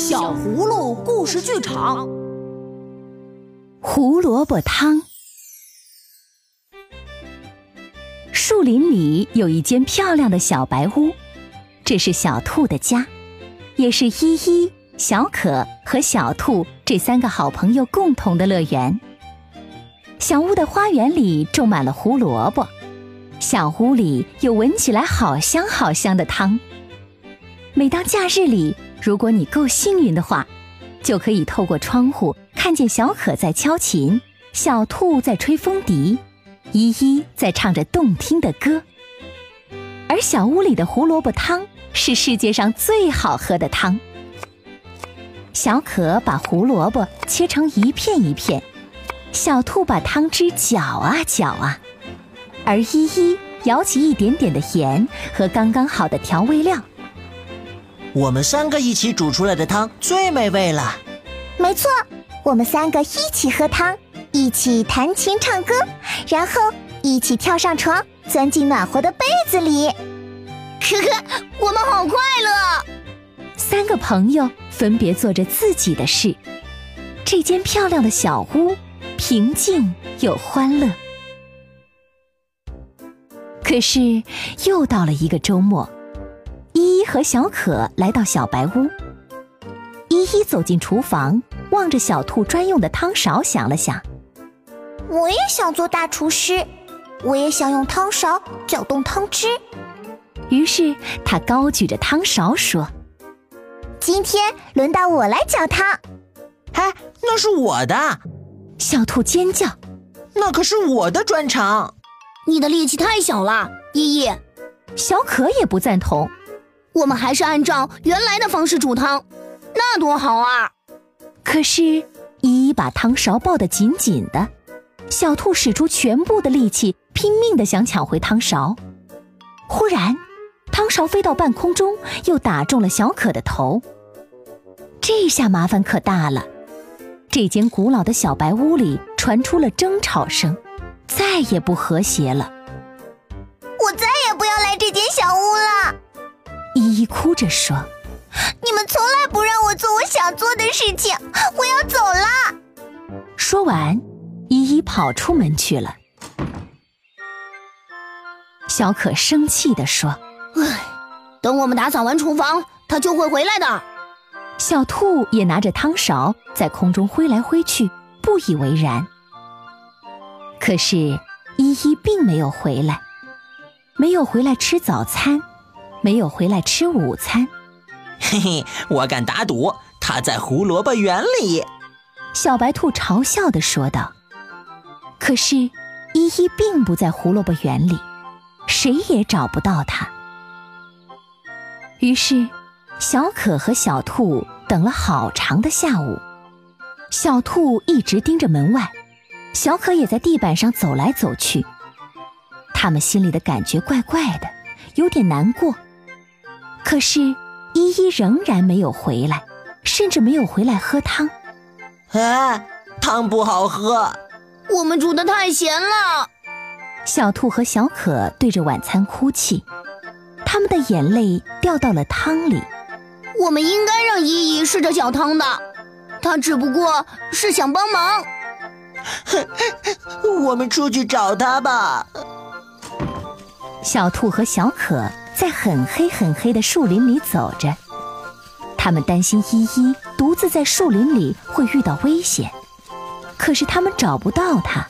小葫芦故事剧场，胡萝卜汤。树林里有一间漂亮的小白屋，这是小兔的家，也是依依、小可和小兔这三个好朋友共同的乐园。小屋的花园里种满了胡萝卜，小屋里有闻起来好香好香的汤。每当假日里，如果你够幸运的话，就可以透过窗户看见小可在敲琴，小兔在吹风笛，依依在唱着动听的歌。而小屋里的胡萝卜汤是世界上最好喝的汤。小可把胡萝卜切成一片一片，小兔把汤汁搅啊搅啊，而依依舀起一点点的盐和刚刚好的调味料。我们三个一起煮出来的汤最美味了。没错，我们三个一起喝汤，一起弹琴唱歌，然后一起跳上床，钻进暖和的被子里。呵呵，我们好快乐！三个朋友分别做着自己的事，这间漂亮的小屋平静又欢乐。可是，又到了一个周末。依依和小可来到小白屋。依依走进厨房，望着小兔专用的汤勺，想了想：“我也想做大厨师，我也想用汤勺搅动汤汁。”于是他高举着汤勺说：“今天轮到我来搅汤。”“哎，那是我的！”小兔尖叫：“那可是我的专长！”“你的力气太小了，依依。”小可也不赞同。我们还是按照原来的方式煮汤，那多好啊！可是依依把汤勺抱得紧紧的，小兔使出全部的力气，拼命的想抢回汤勺。忽然，汤勺飞到半空中，又打中了小可的头。这下麻烦可大了，这间古老的小白屋里传出了争吵声，再也不和谐了。哭着说：“你们从来不让我做我想做的事情，我要走了。”说完，依依跑出门去了。小可生气地说：“唉，等我们打扫完厨房，他就会回来的。”小兔也拿着汤勺在空中挥来挥去，不以为然。可是依依并没有回来，没有回来吃早餐。没有回来吃午餐，嘿嘿，我敢打赌他在胡萝卜园里。小白兔嘲笑地说道。可是依依并不在胡萝卜园里，谁也找不到它。于是，小可和小兔等了好长的下午。小兔一直盯着门外，小可也在地板上走来走去。他们心里的感觉怪怪的，有点难过。可是，依依仍然没有回来，甚至没有回来喝汤。啊，汤不好喝，我们煮的太咸了。小兔和小可对着晚餐哭泣，他们的眼泪掉到了汤里。我们应该让依依试着搅汤的，她只不过是想帮忙。我们出去找她吧。小兔和小可。在很黑很黑的树林里走着，他们担心依依独自在树林里会遇到危险，可是他们找不到她。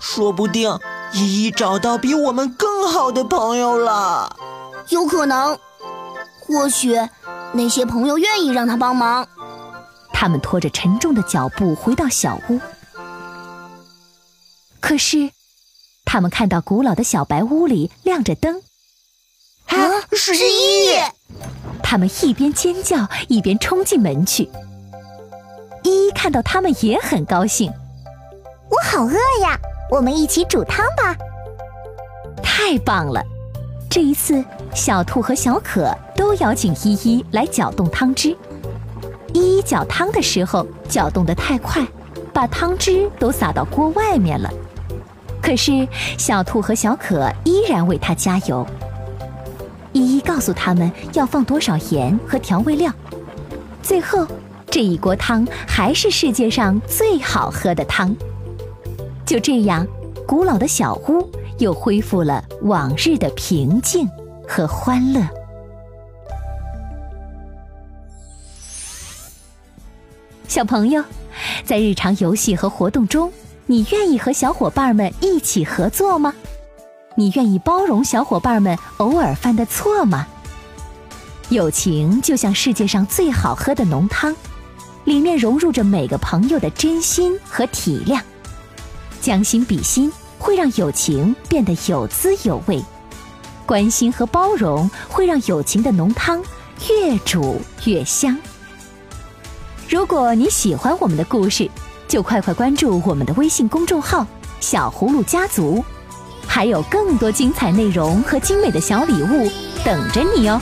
说不定依依找到比我们更好的朋友了。有可能，或许那些朋友愿意让他帮忙。他们拖着沉重的脚步回到小屋，可是他们看到古老的小白屋里亮着灯。是依依，他们一边尖叫一边冲进门去。依依看到他们也很高兴。我好饿呀，我们一起煮汤吧。太棒了！这一次，小兔和小可都邀请依依来搅动汤汁。依依搅汤的时候，搅动得太快，把汤汁都洒到锅外面了。可是，小兔和小可依然为他加油。一一告诉他们要放多少盐和调味料，最后，这一锅汤还是世界上最好喝的汤。就这样，古老的小屋又恢复了往日的平静和欢乐。小朋友，在日常游戏和活动中，你愿意和小伙伴们一起合作吗？你愿意包容小伙伴们偶尔犯的错吗？友情就像世界上最好喝的浓汤，里面融入着每个朋友的真心和体谅。将心比心会让友情变得有滋有味，关心和包容会让友情的浓汤越煮越香。如果你喜欢我们的故事，就快快关注我们的微信公众号“小葫芦家族”，还有更多精彩内容和精美的小礼物等着你哦。